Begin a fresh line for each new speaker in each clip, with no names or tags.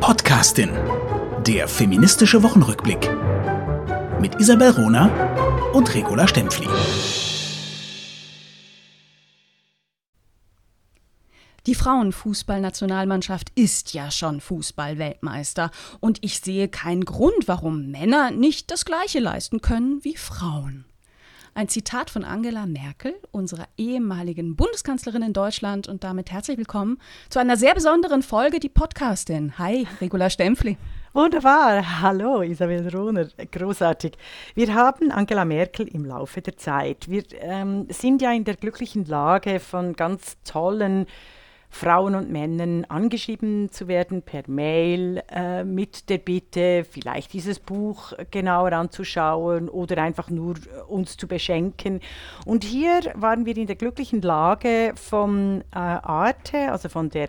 Podcastin. Der feministische Wochenrückblick. Mit Isabel Rona und Regula Stempfli.
Die Frauenfußballnationalmannschaft ist ja schon Fußballweltmeister und ich sehe keinen Grund, warum Männer nicht das gleiche leisten können wie Frauen. Ein Zitat von Angela Merkel, unserer ehemaligen Bundeskanzlerin in Deutschland. Und damit herzlich willkommen zu einer sehr besonderen Folge, die Podcastin. Hi, Regula Stempfli.
Wunderbar. Hallo, Isabel Rohner. Großartig. Wir haben Angela Merkel im Laufe der Zeit. Wir ähm, sind ja in der glücklichen Lage von ganz tollen Frauen und Männern angeschrieben zu werden per Mail äh, mit der Bitte, vielleicht dieses Buch genauer anzuschauen oder einfach nur äh, uns zu beschenken. Und hier waren wir in der glücklichen Lage von äh, Arte, also von der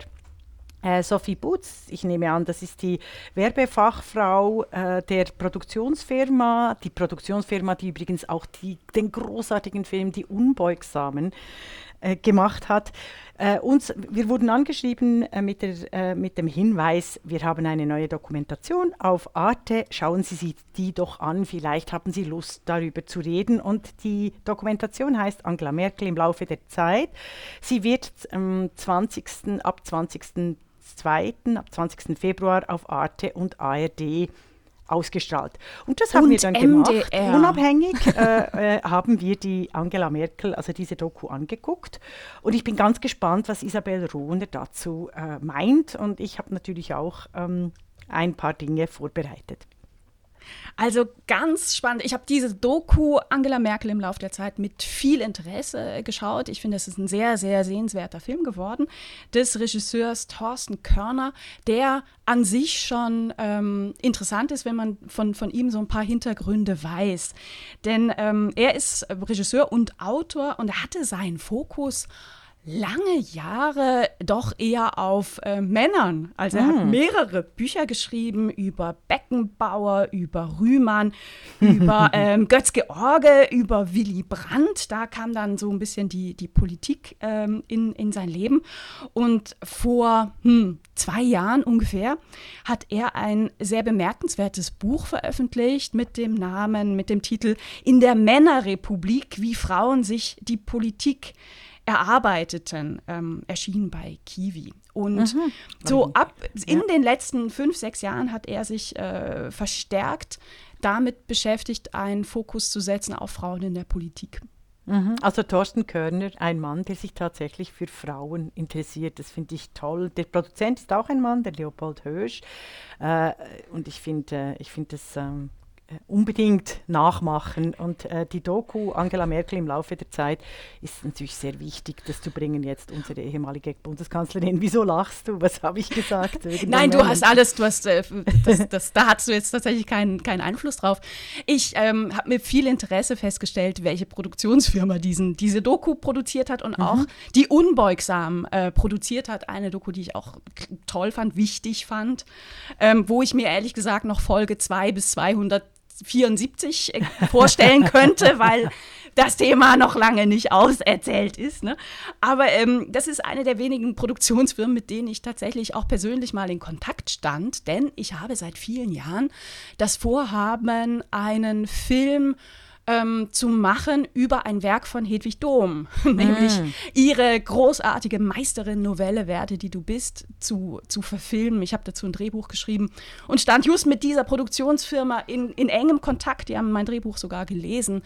äh, Sophie Butz, ich nehme an, das ist die Werbefachfrau äh, der Produktionsfirma, die Produktionsfirma, die übrigens auch die, den großartigen Film Die Unbeugsamen äh, gemacht hat. Äh, uns, wir wurden angeschrieben äh, mit, der, äh, mit dem Hinweis, wir haben eine neue Dokumentation auf Arte, schauen Sie sich die doch an, vielleicht haben Sie Lust darüber zu reden. Und die Dokumentation heißt Angela Merkel im Laufe der Zeit. Sie wird am 20. ab 20. 2. ab 20. Februar auf Arte und ARD ausgestrahlt. Und das haben und wir dann MDR. gemacht. Unabhängig äh, äh, haben wir die Angela Merkel, also diese Doku angeguckt. Und ich bin ganz gespannt, was Isabel Rohner dazu äh, meint. Und ich habe natürlich auch ähm, ein paar Dinge vorbereitet.
Also ganz spannend. Ich habe diese Doku Angela Merkel im Laufe der Zeit mit viel Interesse geschaut. Ich finde, es ist ein sehr, sehr sehenswerter Film geworden des Regisseurs Thorsten Körner, der an sich schon ähm, interessant ist, wenn man von, von ihm so ein paar Hintergründe weiß. Denn ähm, er ist Regisseur und Autor und er hatte seinen Fokus lange Jahre doch eher auf äh, Männern. Also er mm. hat hm. mehrere Bücher geschrieben über Beckenbauer, über Rühmann, über ähm, Götz-George, über Willy Brandt. Da kam dann so ein bisschen die, die Politik ähm, in, in sein Leben. Und vor hm, zwei Jahren ungefähr hat er ein sehr bemerkenswertes Buch veröffentlicht mit dem Namen, mit dem Titel In der Männerrepublik, wie Frauen sich die Politik erarbeiteten, ähm, erschien bei Kiwi. Und mhm. so ab in ja. den letzten fünf, sechs Jahren hat er sich äh, verstärkt damit beschäftigt, einen Fokus zu setzen auf Frauen in der Politik.
Mhm. Also Thorsten Körner, ein Mann, der sich tatsächlich für Frauen interessiert. Das finde ich toll. Der Produzent ist auch ein Mann, der Leopold Hösch. Äh, und ich finde äh, ich find das ähm, äh, unbedingt nachmachen. Und äh, die Doku Angela Merkel im Laufe der Zeit ist natürlich sehr wichtig, das zu bringen jetzt unsere ehemalige Bundeskanzlerin. Wieso lachst du? Was habe ich gesagt?
Nein, du hast alles, du hast, äh, das, das, da hast du jetzt tatsächlich keinen, keinen Einfluss drauf. Ich ähm, habe mit viel Interesse festgestellt, welche Produktionsfirma diesen, diese Doku produziert hat und mhm. auch die Unbeugsam äh, produziert hat. Eine Doku, die ich auch toll fand, wichtig fand, ähm, wo ich mir ehrlich gesagt noch Folge 2 bis 200 74 äh, vorstellen könnte, weil das Thema noch lange nicht auserzählt ist. Ne? Aber ähm, das ist eine der wenigen Produktionsfirmen, mit denen ich tatsächlich auch persönlich mal in Kontakt stand, denn ich habe seit vielen Jahren das Vorhaben, einen Film ähm, zu machen über ein Werk von Hedwig Dohm, nämlich mm. ihre großartige Meisterin-Novelle Werde, die du bist, zu, zu verfilmen. Ich habe dazu ein Drehbuch geschrieben und stand just mit dieser Produktionsfirma in, in engem Kontakt. Die haben mein Drehbuch sogar gelesen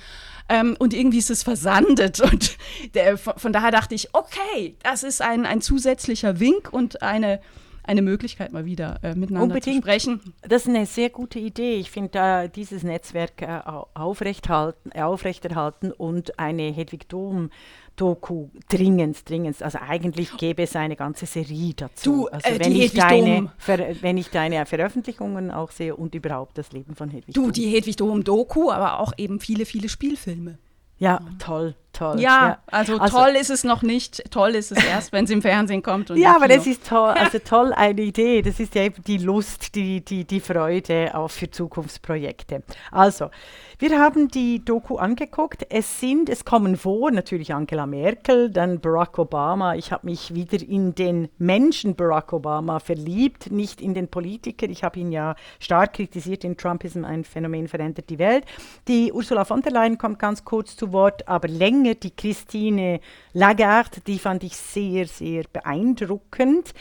ähm, und irgendwie ist es versandet. Und der, von, von daher dachte ich, okay, das ist ein, ein zusätzlicher Wink und eine eine Möglichkeit, mal wieder äh, miteinander Unbedingt. zu sprechen.
Das ist eine sehr gute Idee. Ich finde äh, dieses Netzwerk äh, aufrechterhalten und eine Hedwig Dom Doku dringend, dringend. Also eigentlich gäbe es eine ganze Serie dazu.
Du,
also
äh,
wenn, ich deine, wenn ich deine Veröffentlichungen auch sehe und überhaupt das Leben von Hedwig
Du, Dom. die Hedwig Dom Doku, aber auch eben viele, viele Spielfilme.
Ja, toll, toll.
Ja, ja. Also, also, toll ist es noch nicht. Toll ist es erst, wenn es im Fernsehen kommt.
ja, aber es ist toll. Also toll eine Idee. Das ist ja eben die Lust, die, die, die Freude auch für Zukunftsprojekte. Also, wir haben die Doku angeguckt. Es sind, es kommen vor, natürlich Angela Merkel, dann Barack Obama. Ich habe mich wieder in den Menschen Barack Obama verliebt, nicht in den Politiker. Ich habe ihn ja stark kritisiert, in Trumpism ein Phänomen verändert die Welt. Die Ursula von der Leyen kommt ganz kurz zu Wort, aber länger die Christine Lagarde, die fand ich sehr, sehr beeindruckend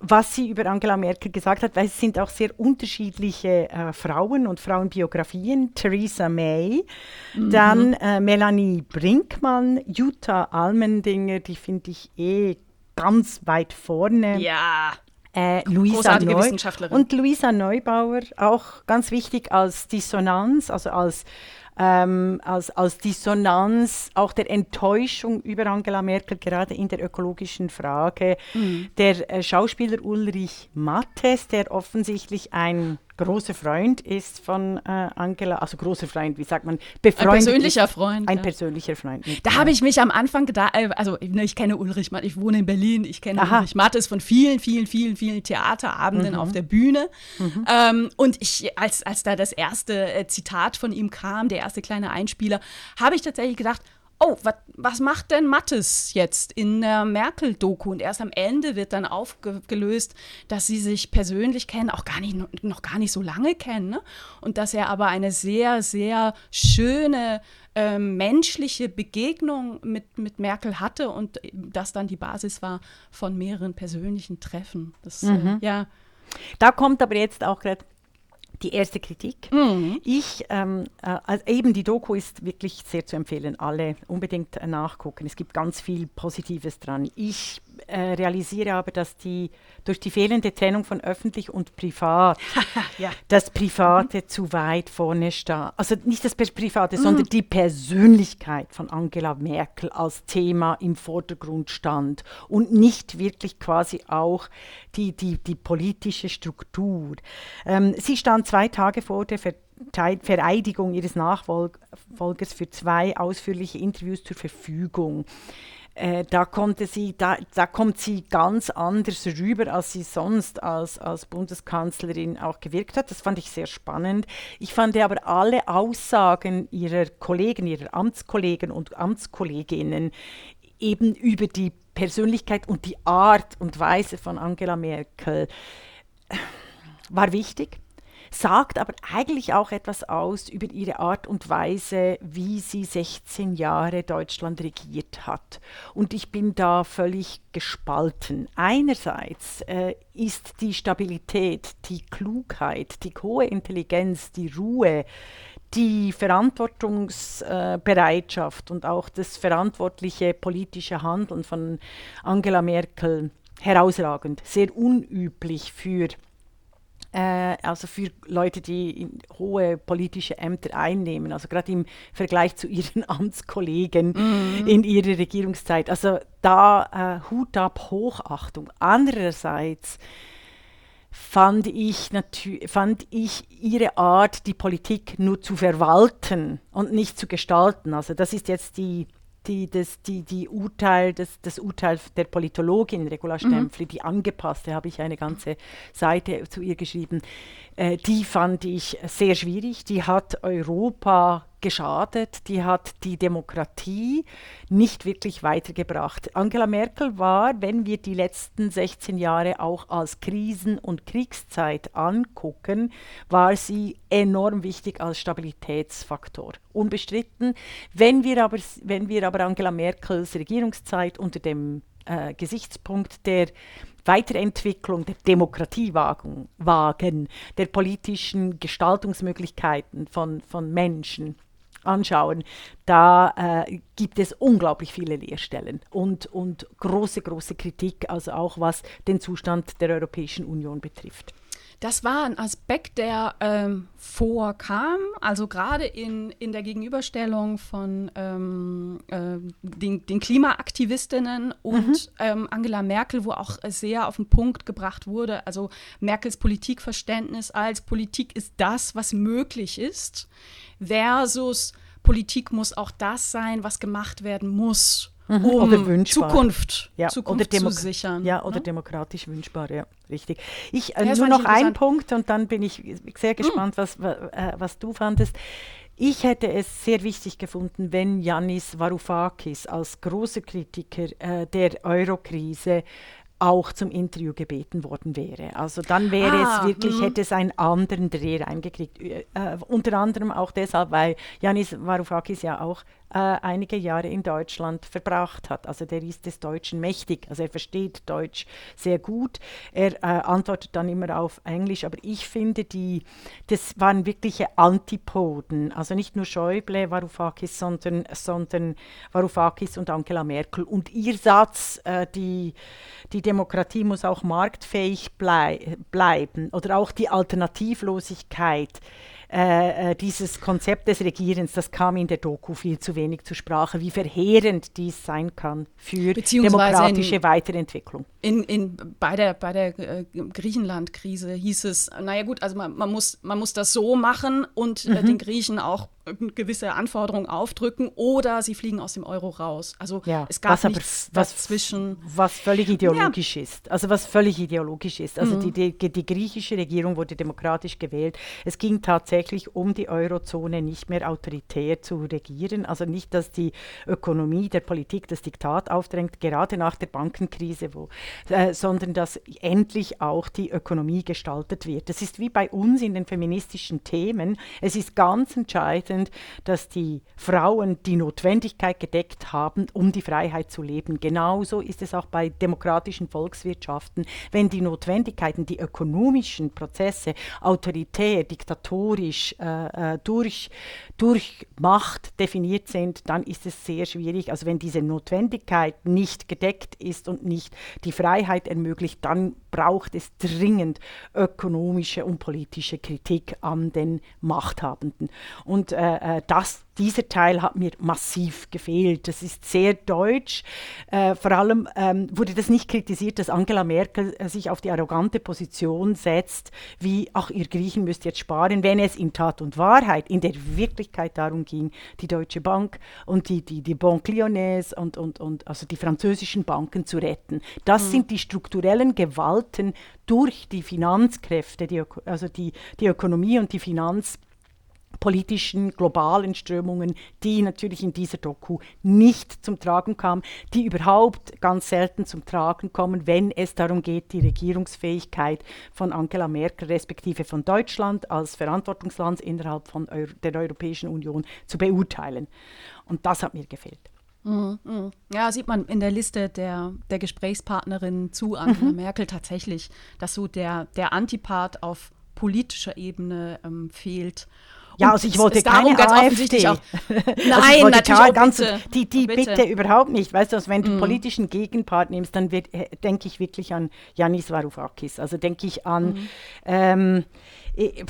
was sie über Angela Merkel gesagt hat, weil es sind auch sehr unterschiedliche äh, Frauen und Frauenbiografien. Theresa May, mhm. dann äh, Melanie Brinkmann, Jutta Almendinger, die finde ich eh ganz weit vorne.
Ja.
Äh, Luisa Neu Wissenschaftlerin. Und Luisa Neubauer, auch ganz wichtig als Dissonanz, also als ähm, als, als Dissonanz auch der Enttäuschung über Angela Merkel, gerade in der ökologischen Frage. Mhm. Der äh, Schauspieler Ulrich Mattes, der offensichtlich ein großer Freund ist von äh, Angela, also großer Freund, wie sagt man,
befreundet. Ein persönlicher Freund.
Ein ja. persönlicher Freund.
Da habe ich mich am Anfang gedacht, äh, also ne, ich kenne Ulrich Matt, ich wohne in Berlin, ich kenne Aha. Ulrich Mattes von vielen, vielen, vielen, vielen Theaterabenden mhm. auf der Bühne. Mhm. Ähm, und ich, als, als da das erste äh, Zitat von ihm kam, der erste kleine Einspieler, habe ich tatsächlich gedacht, oh, wat, was macht denn Mattes jetzt in der Merkel-Doku? Und erst am Ende wird dann aufgelöst, dass sie sich persönlich kennen, auch gar nicht, noch gar nicht so lange kennen. Ne? Und dass er aber eine sehr, sehr schöne äh, menschliche Begegnung mit, mit Merkel hatte und das dann die Basis war von mehreren persönlichen Treffen. Das, äh, mhm. äh, ja.
Da kommt aber jetzt auch gerade die erste Kritik. Mhm. Ich, ähm, äh, also eben die Doku ist wirklich sehr zu empfehlen, alle unbedingt nachgucken. Es gibt ganz viel Positives dran. Ich äh, realisiere aber, dass die durch die fehlende Trennung von öffentlich und privat ja. das Private mhm. zu weit vorne stand. Also nicht das Private, mhm. sondern die Persönlichkeit von Angela Merkel als Thema im Vordergrund stand und nicht wirklich quasi auch die, die, die politische Struktur. Ähm, sie stand zwei Tage vor der Ver Vereidigung ihres Nachfolgers für zwei ausführliche Interviews zur Verfügung. Äh, da, konnte sie, da, da kommt sie ganz anders rüber, als sie sonst als, als Bundeskanzlerin auch gewirkt hat. Das fand ich sehr spannend. Ich fand aber alle Aussagen ihrer Kollegen, ihrer Amtskollegen und Amtskolleginnen eben über die Persönlichkeit und die Art und Weise von Angela Merkel äh, war wichtig sagt aber eigentlich auch etwas aus über ihre Art und Weise, wie sie 16 Jahre Deutschland regiert hat. Und ich bin da völlig gespalten. Einerseits äh, ist die Stabilität, die Klugheit, die hohe Intelligenz, die Ruhe, die Verantwortungsbereitschaft und auch das verantwortliche politische Handeln von Angela Merkel herausragend, sehr unüblich für äh, also für Leute, die hohe politische Ämter einnehmen, also gerade im Vergleich zu ihren Amtskollegen mhm. in ihrer Regierungszeit. Also da äh, Hut ab, Hochachtung. Andererseits fand ich, fand ich ihre Art, die Politik nur zu verwalten und nicht zu gestalten. Also das ist jetzt die die, das, die, die Urteil, das, das Urteil der Politologin Regula mhm. Stempfli, mhm. die angepasste, habe ich eine ganze Seite zu ihr geschrieben, äh, die fand ich sehr schwierig. Die hat Europa geschadet, die hat die Demokratie nicht wirklich weitergebracht. Angela Merkel war, wenn wir die letzten 16 Jahre auch als Krisen- und Kriegszeit angucken, war sie enorm wichtig als Stabilitätsfaktor. Unbestritten. Wenn wir aber, wenn wir aber Angela Merkels Regierungszeit unter dem äh, Gesichtspunkt der Weiterentwicklung der Demokratie wagen, wagen der politischen Gestaltungsmöglichkeiten von, von Menschen anschauen, da äh, gibt es unglaublich viele Leerstellen und, und große, große Kritik, also auch was den Zustand der Europäischen Union betrifft.
Das war ein Aspekt, der ähm, vorkam, also gerade in, in der Gegenüberstellung von ähm, äh, den, den, Klimaaktivistinnen und mhm. ähm, Angela Merkel, wo auch sehr auf den Punkt gebracht wurde, also Merkels Politikverständnis als Politik ist das, was möglich ist, versus Politik muss auch das sein, was gemacht werden muss,
Mhm.
um
Oder wünschbar.
Zukunft,
Ja,
Zukunft
oder
zu sichern.
Ja, oder
ne?
demokratisch wünschbar, ja, richtig. Ich, äh,
Ja,
nur noch ein. Punkt und dann bin ich sehr gespannt, was, wa- äh, was du fandest. Ich hätte es sehr wichtig gefunden, wenn Yannis Varoufakis als großer Kritiker äh, der Eurokrise auch zum Interview gebeten worden wäre. Also dann wäre
Ah,
es wirklich,
mhm.
hätte es einen anderen Dreh reingekriegt. Äh, unter anderem auch deshalb, weil Yannis Varoufakis ja auch einige Jahre in Deutschland verbracht hat. Also der ist des Deutschen mächtig. Also er versteht Deutsch sehr gut. Er äh, antwortet dann immer auf Englisch. Aber ich finde, die, das waren wirkliche Antipoden. Also nicht nur Schäuble, Varoufakis, sondern, sondern Varoufakis und Angela Merkel. Und ihr Satz, äh, die, die Demokratie muss auch marktfähig blei bleiben oder auch die Alternativlosigkeit äh, äh, dieses Konzept des Regierens, das kam in der Doku viel zu wenig zur Sprache, wie verheerend dies sein kann für demokratische
in-
Weiterentwicklung.
In, in, bei der, bei der äh, Griechenland-Krise hieß es, naja gut, also man, man, muss, man muss das so machen und
Mhm.
äh, den Griechen auch äh, gewisse Anforderungen aufdrücken oder sie fliegen aus dem Euro raus. Also
Ja,
es gab
was aber
nichts
was-
dazwischen.
Was völlig ideologisch ist. Also was völlig ideologisch ist. Also die, die, die griechische Regierung wurde demokratisch gewählt. Es ging tatsächlich um die Eurozone nicht mehr autoritär zu regieren. Also nicht, dass die Ökonomie der Politik das Diktat aufdrängt, gerade nach der Bankenkrise, wo, äh, sondern dass endlich auch die Ökonomie gestaltet wird. Das ist wie bei uns in den feministischen Themen. Es ist ganz entscheidend, dass die Frauen die Notwendigkeit gedeckt haben, um die Freiheit zu leben. Genauso ist es auch bei demokratischen Volkswirtschaften. Wenn die Notwendigkeiten, die ökonomischen Prozesse autoritär, diktatorisch, äh, äh, durch, durch Macht definiert sind, dann ist es sehr schwierig. Also wenn diese Notwendigkeit nicht gedeckt ist und nicht die Freiheit ermöglicht, dann braucht es dringend ökonomische und politische Kritik an den Machthabenden. Und äh, äh, das, dieser Teil hat mir massiv gefehlt. Das ist sehr deutsch. Äh, vor allem ähm, wurde das nicht kritisiert, dass Angela Merkel äh, sich auf die arrogante Position setzt, wie, ach, ihr Griechen müsst jetzt sparen, wenn es in Tat und Wahrheit, in der Wirklichkeit darum ging, die Deutsche Bank und die, die, die Banque Lyonnaise und, und, und also die französischen Banken zu retten. Das sind die strukturellen Gewalten durch die Finanzkräfte, die, also die, die Ökonomie und die Finanz politischen globalen Strömungen, die natürlich in dieser Doku nicht zum Tragen kamen, die überhaupt ganz selten zum Tragen kommen, wenn es darum geht, die Regierungsfähigkeit von Angela Merkel respektive von Deutschland als Verantwortungsland innerhalb von Eu der Europäischen Union zu beurteilen. Und das hat mir gefehlt.
Ja, sieht man in der Liste der, der Gesprächspartnerin zu Angela Merkel tatsächlich, dass so der, der Antipart auf politischer Ebene ähm, fehlt.
Ja, also ich wollte keine
ganz
AfD.
auch.
Also
Nein,
wollte
natürlich auch
ganz,
bitte.
Die, die
Bitte. Mhm.
bitte. überhaupt nicht. Weißt du, also wenn du politischen Gegenpart nimmst, dann wird, äh, denke ich wirklich an Yanis Varoufakis. Also denke ich an,
Mhm.
ähm, äh, äh,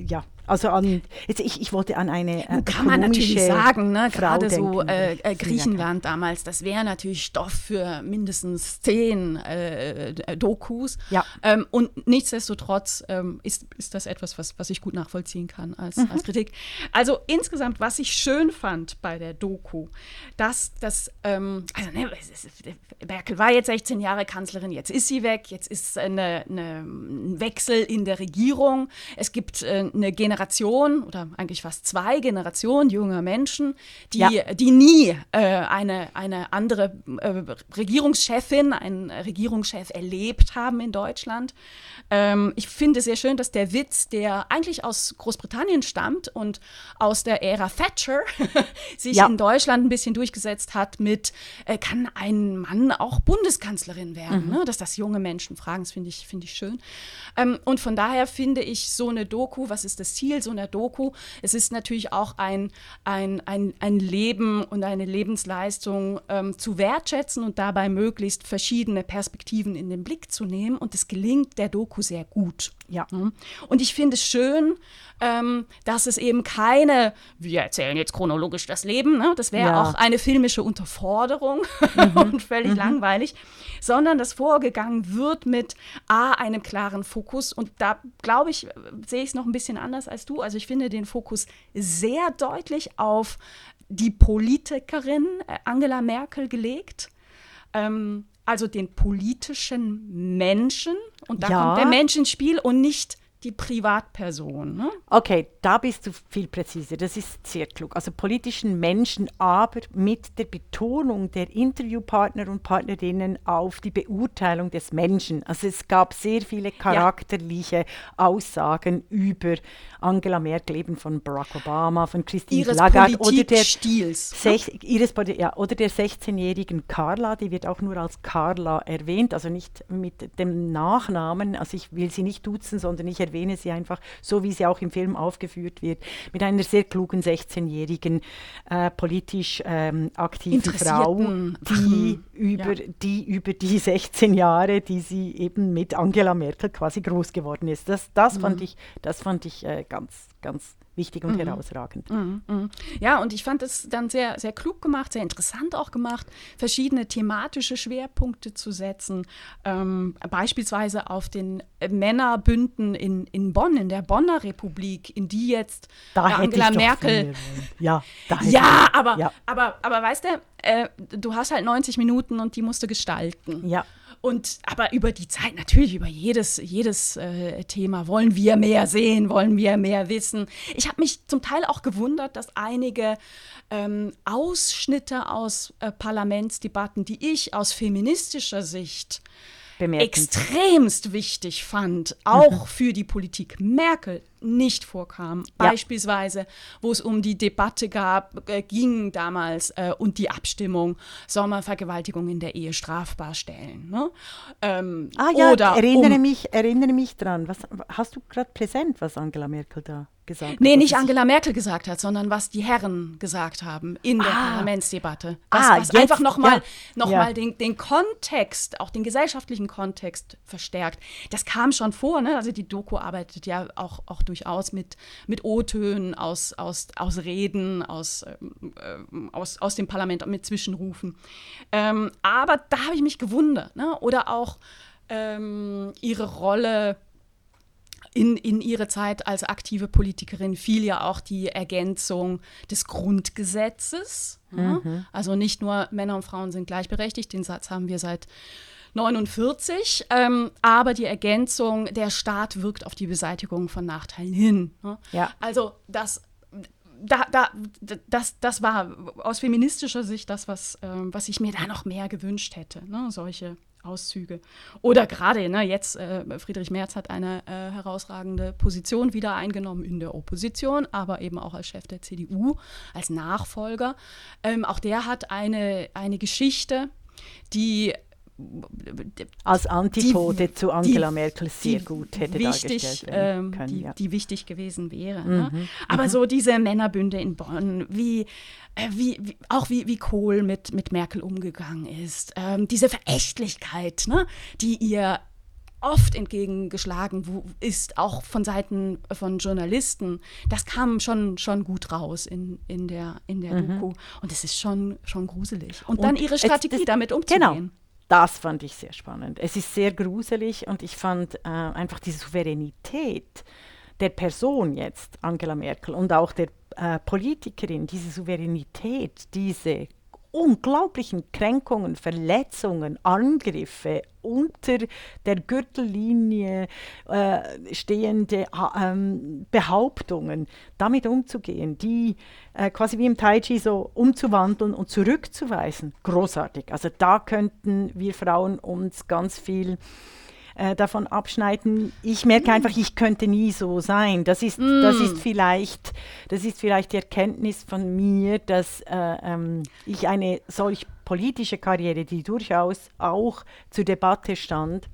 ja, also an, jetzt, ich, ich wollte an eine äh,
kann man natürlich sagen, ne, gerade so äh, äh, Griechenland damals, das wäre natürlich Stoff für mindestens zehn äh, äh, Dokus.
Ja.
Ähm, und nichtsdestotrotz ähm, ist, ist das etwas, was, was ich gut nachvollziehen kann als,
Mhm.
als Kritik. Also insgesamt, was ich schön fand bei der Doku, dass das, ähm, also ne, Merkel war jetzt 16 Jahre Kanzlerin, jetzt ist sie weg, jetzt ist eine, eine, ein Wechsel in der Regierung. Es gibt äh, eine Generation oder eigentlich fast zwei Generationen junger Menschen, die,
Ja.
die nie äh, eine, eine andere äh, Regierungschefin, einen Regierungschef erlebt haben in Deutschland. Ähm, ich finde es sehr schön, dass der Witz, der eigentlich aus Großbritannien stammt und aus der Ära Thatcher, sich
Ja.
in Deutschland ein bisschen durchgesetzt hat mit, äh, kann ein Mann auch Bundeskanzlerin werden? Ne? Dass das junge Menschen fragen, das finde ich, finde ich schön. Ähm, und von daher finde ich so eine Doku, was ist das Ziel so einer Doku? Es ist natürlich auch ein, ein, ein, ein Leben und eine Lebensleistung ähm, zu wertschätzen und dabei möglichst verschiedene Perspektiven in den Blick zu nehmen. Und es gelingt der Doku sehr gut.
Ja.
Mhm. Und ich finde es schön, ähm, dass es eben keine, wir erzählen jetzt chronologisch das Leben, ne? das wäre
Ja.
auch eine filmische Unterforderung
Mhm.
und völlig langweilig, sondern dass vorgegangen wird mit A, einem klaren Fokus. Und da, glaube ich, sehe ich es noch ein bisschen anders als du. Also ich finde den Fokus sehr deutlich auf die Politikerin äh, Angela Merkel gelegt. Ähm, also den politischen Menschen. Und da ja. kommt der Mensch ins Spiel und nicht die Privatperson. Ne?
Okay, da bist du viel präziser. Das ist sehr klug. Also politischen Menschen, aber mit der Betonung der Interviewpartner und Partnerinnen auf die Beurteilung des Menschen. Also es gab sehr viele charakterliche ja. Aussagen über Angela Merkel, eben von Barack Obama, von Christine ihres Lagarde oder der, ne? ihres, ja, oder der 16-jährigen Carla, die wird auch nur als Carla erwähnt, also nicht mit dem Nachnamen. Also ich will sie nicht duzen, sondern ich erwähne erwähne sie einfach, so wie sie auch im Film aufgeführt wird, mit einer sehr klugen 16-jährigen äh, politisch ähm, aktiven Frau, die über, ja. die über die 16 Jahre, die sie eben mit Angela Merkel quasi groß geworden ist. Das, das mhm. fand ich, das fand ich äh, ganz, ganz wichtig und mhm. herausragend.
Mhm. Mhm. Ja, und ich fand es dann sehr, sehr klug gemacht, sehr interessant auch gemacht, verschiedene thematische Schwerpunkte zu setzen, ähm, beispielsweise auf den Männerbünden in, in Bonn, in der Bonner Republik, in die jetzt
da
Angela Merkel.
Ja,
ja, aber, ja. aber, aber weißt du, äh, du hast halt 90 Minuten und die musst du gestalten.
Ja.
Und aber über die Zeit, natürlich über jedes, jedes äh, Thema wollen wir mehr sehen, wollen wir mehr wissen. Ich habe mich zum Teil auch gewundert, dass einige ähm, Ausschnitte aus äh, Parlamentsdebatten, die ich aus feministischer Sicht extremst wichtig fand, auch mhm. für die Politik Merkel, nicht vorkam. Ja. Beispielsweise, wo es um die Debatte gab, äh, ging damals äh, und die Abstimmung, soll man Vergewaltigung in der Ehe strafbar stellen. Ne?
Ähm, ah ja, oder erinnere, um, mich, erinnere mich dran. Was, hast du gerade präsent, was Angela Merkel da gesagt
Nee, nicht Angela Merkel gesagt hat, sondern was die Herren gesagt haben in der ah. Parlamentsdebatte. Was, ah, was jetzt, einfach nochmal ja. noch ja. den, den Kontext, auch den gesellschaftlichen Kontext verstärkt. Das kam schon vor, ne? also die Doku arbeitet ja auch, auch durchaus mit, mit O-Tönen aus, aus, aus Reden, aus, ähm, äh, aus, aus dem Parlament, mit Zwischenrufen. Ähm, aber da habe ich mich gewundert. Ne? Oder auch ähm, ihre Rolle in, in ihre Zeit als aktive Politikerin fiel ja auch die Ergänzung des Grundgesetzes. Mhm. Ja? Also nicht nur Männer und Frauen sind gleichberechtigt, den Satz haben wir seit 49, ähm, aber die Ergänzung, der Staat wirkt auf die Beseitigung von Nachteilen hin. Ne? Ja. Also das da, da, das, das war aus feministischer Sicht das, was, äh, was ich mir da noch mehr gewünscht hätte. Ne? Solche Auszüge. Oder gerade, ne, jetzt, äh, Friedrich Merz hat eine äh, herausragende Position wieder eingenommen in der Opposition, aber eben auch als Chef der CDU, als Nachfolger. Ähm, auch der hat eine, eine Geschichte, die
als Antipode die, zu Angela die, Merkel sehr gut hätte
wichtig, dargestellt werden ähm, können. Die, ja. die, wichtig gewesen wäre. Mhm. Ne? Aber mhm. so diese Männerbünde in Bonn, wie, äh, wie, wie, auch wie, wie Kohl mit, mit Merkel umgegangen ist, ähm, diese Verächtlichkeit, ne, die ihr oft entgegengeschlagen ist, auch von Seiten von Journalisten. Das kam schon, schon gut raus in, in der, in der mhm. Doku. Und es ist schon, schon gruselig. Und, Und dann ihre Strategie, es, das, damit umzugehen. Genau.
Das fand ich sehr spannend. Es ist sehr gruselig und ich fand äh, einfach diese Souveränität der Person jetzt, Angela Merkel, und auch der äh, Politikerin, diese Souveränität, diese unglaublichen Kränkungen, Verletzungen, Angriffe unter der Gürtellinie äh, stehende äh, Behauptungen, damit umzugehen, die äh, quasi wie im Tai Chi so umzuwandeln und zurückzuweisen. Großartig. Also da könnten wir Frauen uns ganz viel äh, davon abschneiden. Ich merke mm. einfach, ich könnte nie so sein. Das ist, mm. das ist, vielleicht, das ist vielleicht die Erkenntnis von mir, dass äh, ähm, ich eine solch politische Karriere, die durchaus auch zur Debatte stand,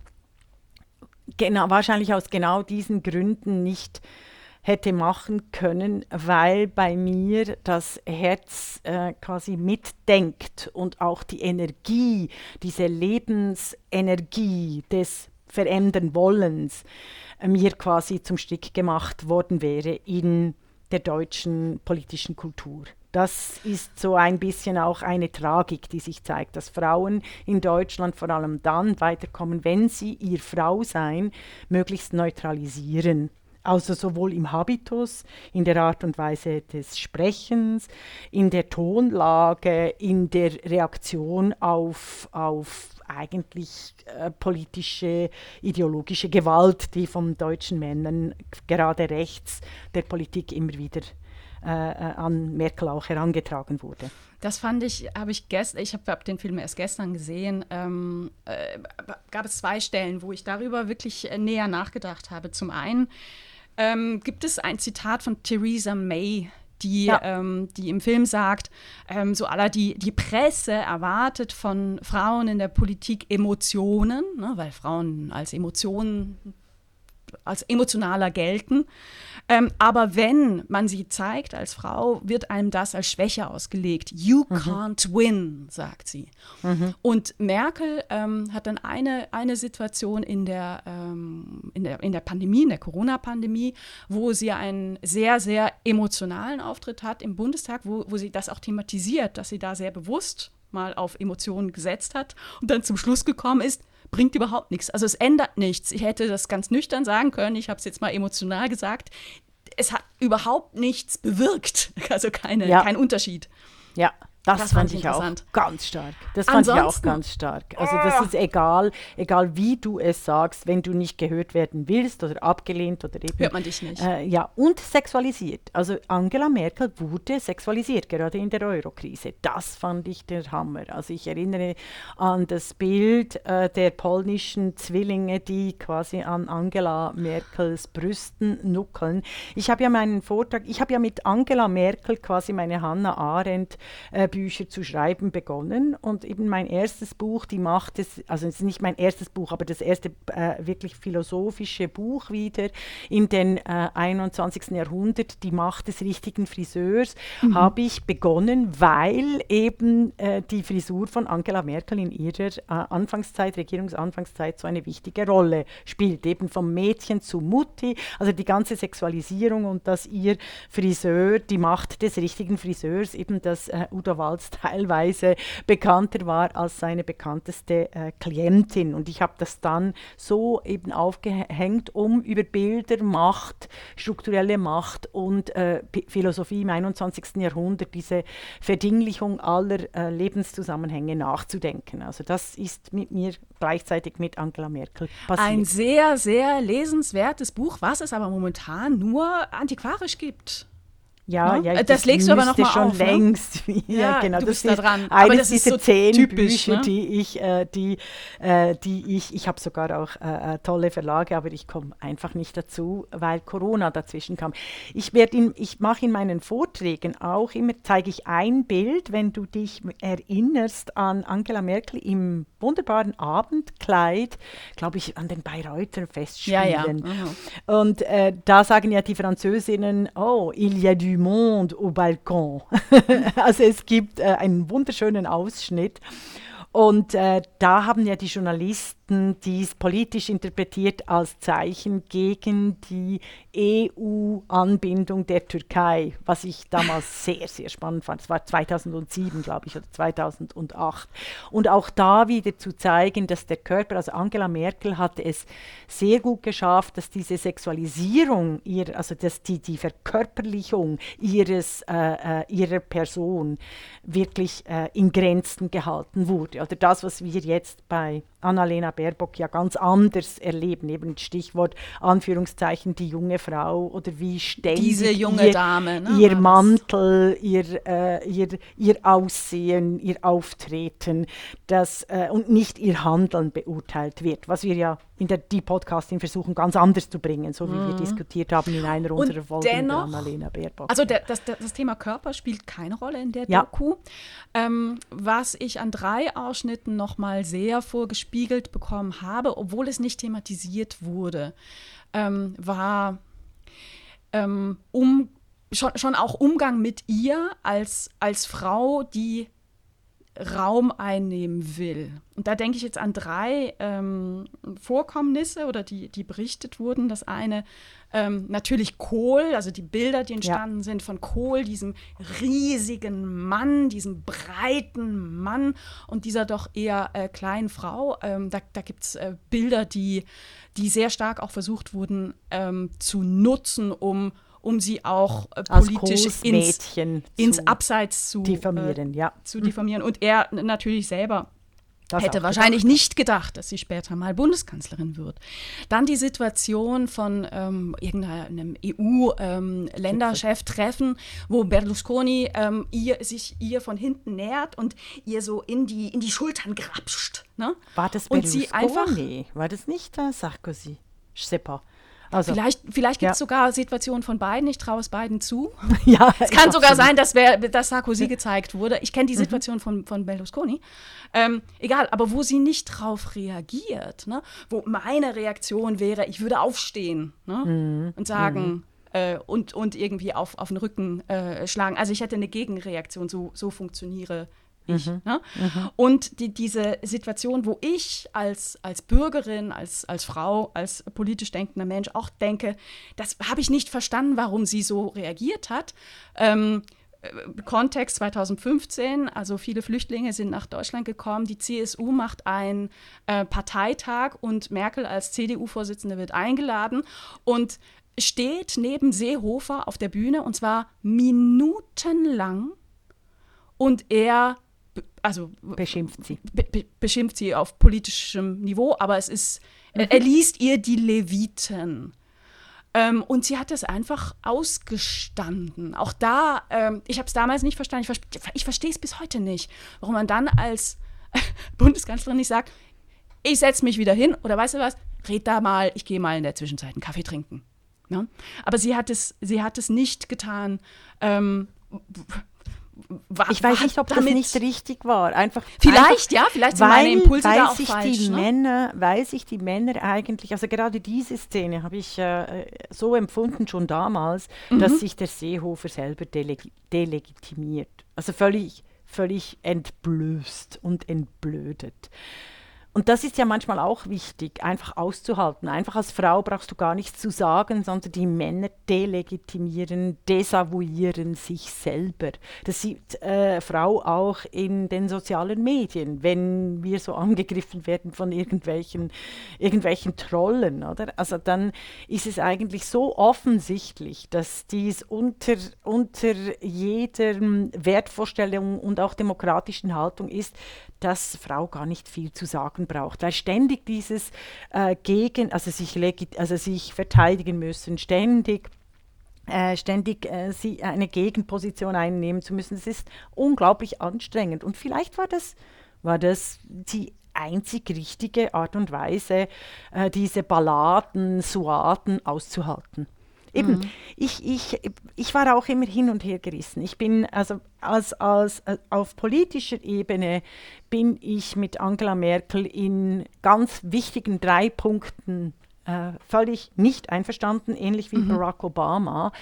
genau, wahrscheinlich aus genau diesen Gründen nicht hätte machen können, weil bei mir das Herz äh, quasi mitdenkt und auch die Energie, diese Lebensenergie des verändern Wollens äh, mir quasi zum Stück gemacht worden wäre in der deutschen politischen Kultur. Das ist so ein bisschen auch eine Tragik, die sich zeigt, dass Frauen in Deutschland vor allem dann weiterkommen, wenn sie ihr Frausein möglichst neutralisieren Also sowohl im Habitus, in der Art und Weise des Sprechens, in der Tonlage, in der Reaktion auf, auf eigentlich äh, politische, ideologische Gewalt, die von deutschen Männern gerade rechts der Politik immer wieder äh, äh an Merkel auch herangetragen wurde.
Das fand ich, habe ich gestern, ich habe hab den Film erst gestern gesehen, ähm, äh, gab es zwei Stellen, wo ich darüber wirklich äh, näher nachgedacht habe. Zum einen ähm, gibt es ein Zitat von Theresa May, die, ja. ähm, die im Film sagt, ähm, so aller die, die Presse erwartet von Frauen in der Politik Emotionen, ne, weil Frauen als Emotionen als emotionaler gelten. Ähm, aber wenn man sie zeigt als Frau, wird einem das als Schwäche ausgelegt. You mhm. can't win, sagt sie. Mhm. Und Merkel ähm, hat dann eine, eine Situation in der, ähm, in, der, in der Pandemie, in der Corona-Pandemie, wo sie einen sehr, sehr emotionalen Auftritt hat im Bundestag, wo, wo sie das auch thematisiert, dass sie da sehr bewusst mal auf Emotionen gesetzt hat und dann zum Schluss gekommen ist, bringt überhaupt nichts. Also es ändert nichts. Ich hätte das ganz nüchtern sagen können. Ich habe es jetzt mal emotional gesagt. Es hat überhaupt nichts bewirkt. Also keine, ja. kein Unterschied.
Ja, das, das fand, ich auch ganz stark. Das fand Ansonsten, ich auch ganz stark. Also das ist egal, egal wie du es sagst, wenn du nicht gehört werden willst oder abgelehnt oder eben.
Hört man dich nicht.
Äh, ja, und sexualisiert. Also Angela Merkel wurde sexualisiert, gerade in der Eurokrise. Das fand ich der Hammer. Also ich erinnere an das Bild äh, der polnischen Zwillinge, die quasi an Angela Merkels Brüsten nuckeln. Ich habe ja meinen Vortrag, ich habe ja mit Angela Merkel quasi meine Hannah Arendt äh, Bücher zu schreiben begonnen und eben mein erstes Buch, die Macht des, also es ist nicht mein erstes Buch, aber das erste äh, wirklich philosophische Buch wieder in den äh, 21. Jahrhundert, die Macht des richtigen Friseurs, mhm. habe ich begonnen, weil eben äh, die Frisur von Angela Merkel in ihrer äh, Anfangszeit, Regierungsanfangszeit so eine wichtige Rolle spielt, eben vom Mädchen zu Mutti, also die ganze Sexualisierung und dass ihr Friseur, die Macht des richtigen Friseurs, eben das äh, Udo Walz teilweise bekannter war als seine bekannteste äh, Klientin. Und ich habe das dann so eben aufgehängt, um über Bilder, Macht, strukturelle Macht und äh, Philosophie im 21. Jahrhundert, diese Verdinglichung aller äh, Lebenszusammenhänge nachzudenken. Also das ist mit mir gleichzeitig mit Angela Merkel passiert.
Ein sehr, sehr lesenswertes Buch, was es aber momentan nur antiquarisch gibt.
Ja, ne? ja, das, das legst du aber noch mal schon auf, ne? längst.
Ne? ja, genau.
Du
bist da dran.
Aber das diese so zehn typisch, Bücher, ne? die ich, äh, die, äh, die ich, ich habe sogar auch äh, äh, tolle Verlage, aber ich komme einfach nicht dazu, weil Corona dazwischen kam. Ich werde ich mache in meinen Vorträgen auch immer zeige ich ein Bild, wenn du dich erinnerst an Angela Merkel im wunderbaren Abendkleid, glaube ich, an den Bayreuther Festspielen. Ja, ja. Mhm. Und äh, da sagen ja die Französinnen, oh, il y a du monde au balcon. also es gibt äh, einen wunderschönen Ausschnitt. Und äh, da haben ja die Journalisten dies politisch interpretiert als Zeichen gegen die EU-Anbindung der Türkei, was ich damals sehr, sehr spannend fand. Es war 2007, glaube ich, oder 2008. Und auch da wieder zu zeigen, dass der Körper, also Angela Merkel hatte es sehr gut geschafft, dass diese Sexualisierung, ihr, also dass die, die Verkörperlichung ihres, äh, äh, ihrer Person wirklich äh, in Grenzen gehalten wurde. Oder das, was wir jetzt bei Annalena Baerbock ja ganz anders erleben. Eben Stichwort Anführungszeichen die junge Frau oder wie ständig
Diese junge
ihr,
Dame, ne?
ihr Mantel, ihr, äh, ihr, ihr Aussehen, ihr Auftreten das, äh, und nicht ihr Handeln beurteilt wird, was wir ja in der die Podcasting versuchen ganz anders zu bringen, so wie mhm. wir diskutiert haben in einer unserer Folgen
dennoch, mit Annalena Baerbock. Also der, das, das, Thema Körper spielt keine Rolle in der ja. Doku. Ähm, was ich an drei Ausschnitten nochmal sehr vorgespielt gespiegelt bekommen habe, obwohl es nicht thematisiert wurde, ähm, war ähm, um, schon, schon auch Umgang mit ihr als, als Frau, die Raum einnehmen will. Und da denke ich jetzt an drei ähm, Vorkommnisse oder die, die berichtet wurden. Das eine ähm, natürlich Kohl, also die Bilder, die entstanden ja. sind von Kohl, diesem riesigen Mann, diesem breiten Mann und dieser doch eher äh, kleinen Frau. Ähm, da da gibt es äh, Bilder, die, die sehr stark auch versucht wurden ähm, zu nutzen, um um sie auch äh, politisch ins, ins Abseits zu
diffamieren. Äh, ja.
zu diffamieren. Und er natürlich selber das hätte wahrscheinlich gedacht. nicht gedacht, dass sie später mal Bundeskanzlerin wird. Dann die Situation von ähm, irgendeinem EU-Länderchef-Treffen, ähm, wo Berlusconi ähm, ihr, sich ihr von hinten nähert und ihr so in die, in die Schultern grapscht. Ne?
War das Berlusconi? Einfach, War das nicht äh, Sarkozy? Pas.
Also, vielleicht vielleicht gibt es ja. sogar Situationen von beiden. Ich traue es beiden zu. ja, es kann sogar sein, dass, wer, dass Sarkozy ja. gezeigt wurde. Ich kenne die mhm. Situation mhm. von, von Berlusconi. Ähm, egal, aber wo sie nicht drauf reagiert, ne? wo meine Reaktion wäre, ich würde aufstehen ne? mhm. und sagen, mhm. Äh, und, und irgendwie auf, auf den Rücken äh, schlagen. Also ich hätte eine Gegenreaktion, so, so funktioniere ich. Mhm. Ne? Mhm. Und die, diese Situation, wo ich als, als Bürgerin, als, als Frau, als politisch denkender Mensch auch denke, das habe ich nicht verstanden, warum sie so reagiert hat. Ähm, äh, Kontext 2015, also viele Flüchtlinge sind nach Deutschland gekommen. Die CSU macht einen äh, Parteitag und Merkel als CDU-Vorsitzende wird eingeladen und steht neben Seehofer auf der Bühne und zwar minutenlang und er also
beschimpft sie.
Be be beschimpft sie auf politischem Niveau, aber es ist, mhm. er, liest ihr die Leviten. Ähm, und sie hat es einfach ausgestanden. Auch da, ähm, ich habe es damals nicht verstanden, ich, ver ich verstehe es bis heute nicht, warum man dann als Bundeskanzlerin nicht sagt, ich setze mich wieder hin oder weißt du was, red da mal, ich gehe mal in der Zwischenzeit einen Kaffee trinken. Ne? Aber sie hat es, sie hat es nicht getan. Ähm,
war, ich weiß nicht, ob das nicht richtig war. Einfach,
vielleicht, einfach, ja, vielleicht sind meine Impulse
weil
da auch
sich
falsch.
Die ne? Männer, weil sich die Männer eigentlich, also gerade diese Szene habe ich äh, so empfunden schon damals, mhm. dass sich der Seehofer selber deleg delegitimiert. Also völlig, völlig entblößt und entblödet. Und das ist ja manchmal auch wichtig, einfach auszuhalten. Einfach als Frau brauchst du gar nichts zu sagen, sondern die Männer delegitimieren, desavouieren sich selber. Das sieht äh, Frau auch in den sozialen Medien, wenn wir so angegriffen werden von irgendwelchen, irgendwelchen Trollen, oder? Also dann ist es eigentlich so offensichtlich, dass dies unter, unter jeder Wertvorstellung und auch demokratischen Haltung ist, dass Frau gar nicht viel zu sagen braucht, weil ständig dieses äh, gegen, also sich, also sich verteidigen müssen, ständig äh, ständig äh, eine Gegenposition einnehmen zu müssen, das ist unglaublich anstrengend. Und vielleicht war das, war das die einzig richtige Art und Weise, äh, diese Balladen, Suaden auszuhalten. Eben, mhm. ich, ich, ich war auch immer hin und her gerissen. Ich bin, also als, als, äh, auf politischer Ebene bin ich mit Angela Merkel in ganz wichtigen drei Punkten äh, völlig nicht einverstanden, ähnlich wie mhm. Barack Obama.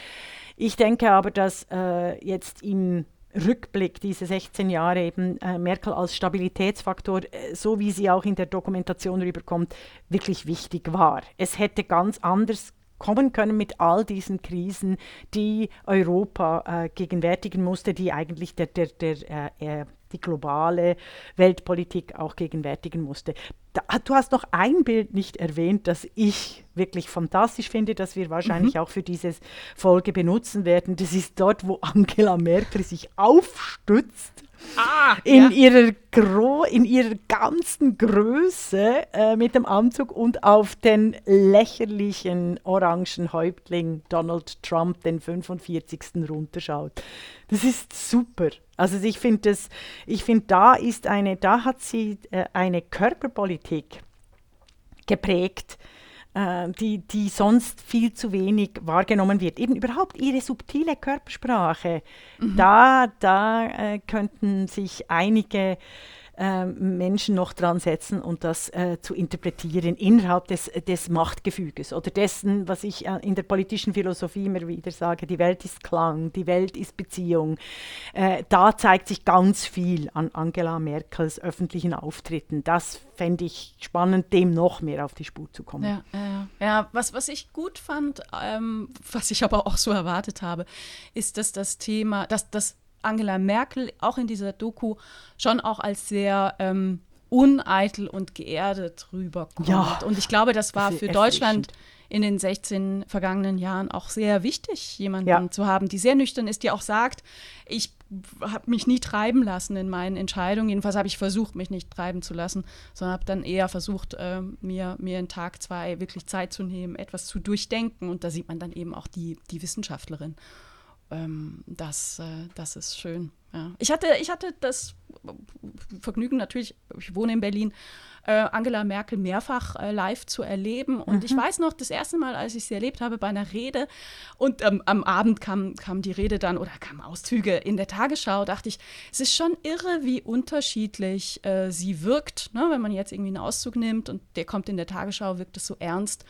Ich denke aber, dass äh, jetzt im Rückblick, diese 16 Jahre eben äh, Merkel als Stabilitätsfaktor, äh, so wie sie auch in der Dokumentation rüberkommt, wirklich wichtig war. Es hätte ganz anders kommen können mit all diesen Krisen, die Europa äh, gegenwärtigen musste, die eigentlich der, der, der, äh, die globale Weltpolitik auch gegenwärtigen musste. Da, du hast noch ein Bild nicht erwähnt, das ich wirklich fantastisch finde, das wir wahrscheinlich mhm. auch für diese Folge benutzen werden. Das ist dort, wo Angela Merkel sich aufstützt Ah, in, ja. ihrer Gro in ihrer ganzen Größe äh, mit dem Anzug und auf den lächerlichen orangen Häuptling Donald Trump, den 45. runterschaut. Das ist super. Also ich finde das, ich finde, da ist eine, da hat sie äh, eine Körperpolitik geprägt, äh, die, die sonst viel zu wenig wahrgenommen wird. Eben überhaupt ihre subtile Körpersprache. Mhm. Da, da äh, könnten sich einige äh, Menschen noch dran setzen und das äh, zu interpretieren innerhalb des, des Machtgefüges oder dessen, was ich äh, in der politischen Philosophie immer wieder sage, die Welt ist Klang, die Welt ist Beziehung. Äh, da zeigt sich ganz viel an Angela Merkels öffentlichen Auftritten. Das fände ich spannend, dem noch mehr auf die Spur zu kommen.
Ja, ja, ja. was, was ich gut fand, ähm, was ich aber auch so erwartet habe, ist, dass das Thema, dass, dass Angela Merkel auch in dieser Doku schon auch als sehr ähm, uneitel und geerdet rüberkommt. Ja, und ich glaube, das war für Deutschland in den 16 vergangenen Jahren auch sehr wichtig, jemanden ja. zu haben, die sehr nüchtern ist, die auch sagt, ich habe mich nie treiben lassen in meinen Entscheidungen. Jedenfalls habe ich versucht, mich nicht treiben zu lassen, sondern habe dann eher versucht, äh, mir, mir in Tag zwei wirklich Zeit zu nehmen, etwas zu durchdenken. Und da sieht man dann eben auch die, die Wissenschaftlerin. Ähm, das, äh, das ist schön. Ja. Ich, hatte, ich hatte das Vergnügen natürlich, ich wohne in Berlin, äh, Angela Merkel mehrfach äh, live zu erleben. Und mhm. ich weiß noch, das erste Mal, als ich sie erlebt habe bei einer Rede und ähm, am Abend kam, kam die Rede dann oder kamen Auszüge in der Tagesschau, dachte ich, es ist schon irre, wie unterschiedlich äh, sie wirkt. Ne? Wenn man jetzt irgendwie einen Auszug nimmt und der kommt in der Tagesschau, wirkt es so ernst.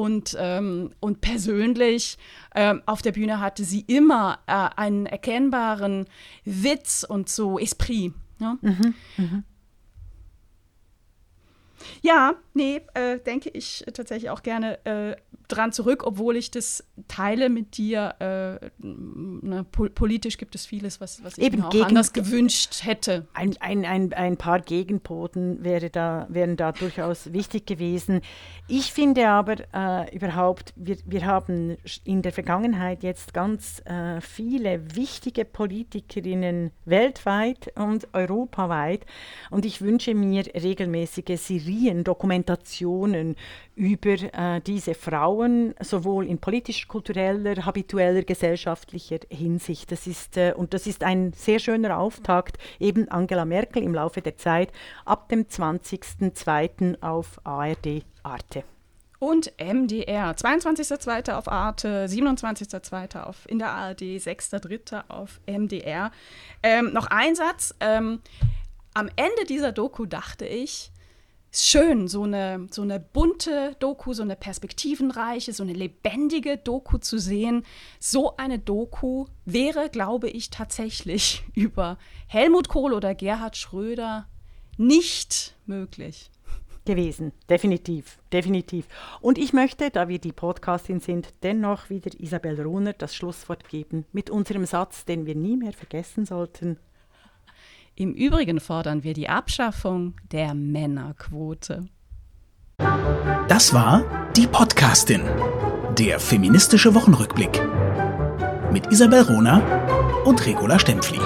Und, ähm, und persönlich ähm, auf der Bühne hatte sie immer äh, einen erkennbaren Witz und so Esprit. Ne? Mhm, mh. Ja, nee, äh, denke ich tatsächlich auch gerne äh, dran zurück, obwohl ich das teile mit dir. Äh, ne, po politisch gibt es vieles, was, was ich Eben mir auch anders gewünscht hätte.
Ein, ein, ein, ein paar Gegenpoten wäre da, wären da durchaus wichtig gewesen. Ich finde aber äh, überhaupt, wir, wir haben in der Vergangenheit jetzt ganz äh, viele wichtige Politikerinnen weltweit und europaweit. Und ich wünsche mir regelmäßige Serien, Dokumentationen über äh, diese Frauen, sowohl in politisch-kultureller, habitueller, gesellschaftlicher Hinsicht. Das ist, äh, und das ist ein sehr schöner Auftakt, eben Angela Merkel im Laufe der Zeit, ab dem 20.02. auf ARD Arte.
Und MDR, 22.02. auf Arte, 27.02. auf in der ARD, 6.03. auf MDR. Ähm, noch ein Satz. Ähm, am Ende dieser Doku dachte ich, schön, so eine, so eine bunte Doku, so eine perspektivenreiche, so eine lebendige Doku zu sehen. So eine Doku wäre, glaube ich, tatsächlich über Helmut Kohl oder Gerhard Schröder nicht möglich
gewesen. Definitiv, definitiv. Und ich möchte, da wir die Podcastin sind, dennoch wieder Isabel Runer das Schlusswort geben mit unserem Satz, den wir nie mehr vergessen sollten.
Im Übrigen fordern wir die Abschaffung der Männerquote.
Das war die Podcastin, der feministische Wochenrückblick mit Isabel Rona und Regula Stempfli.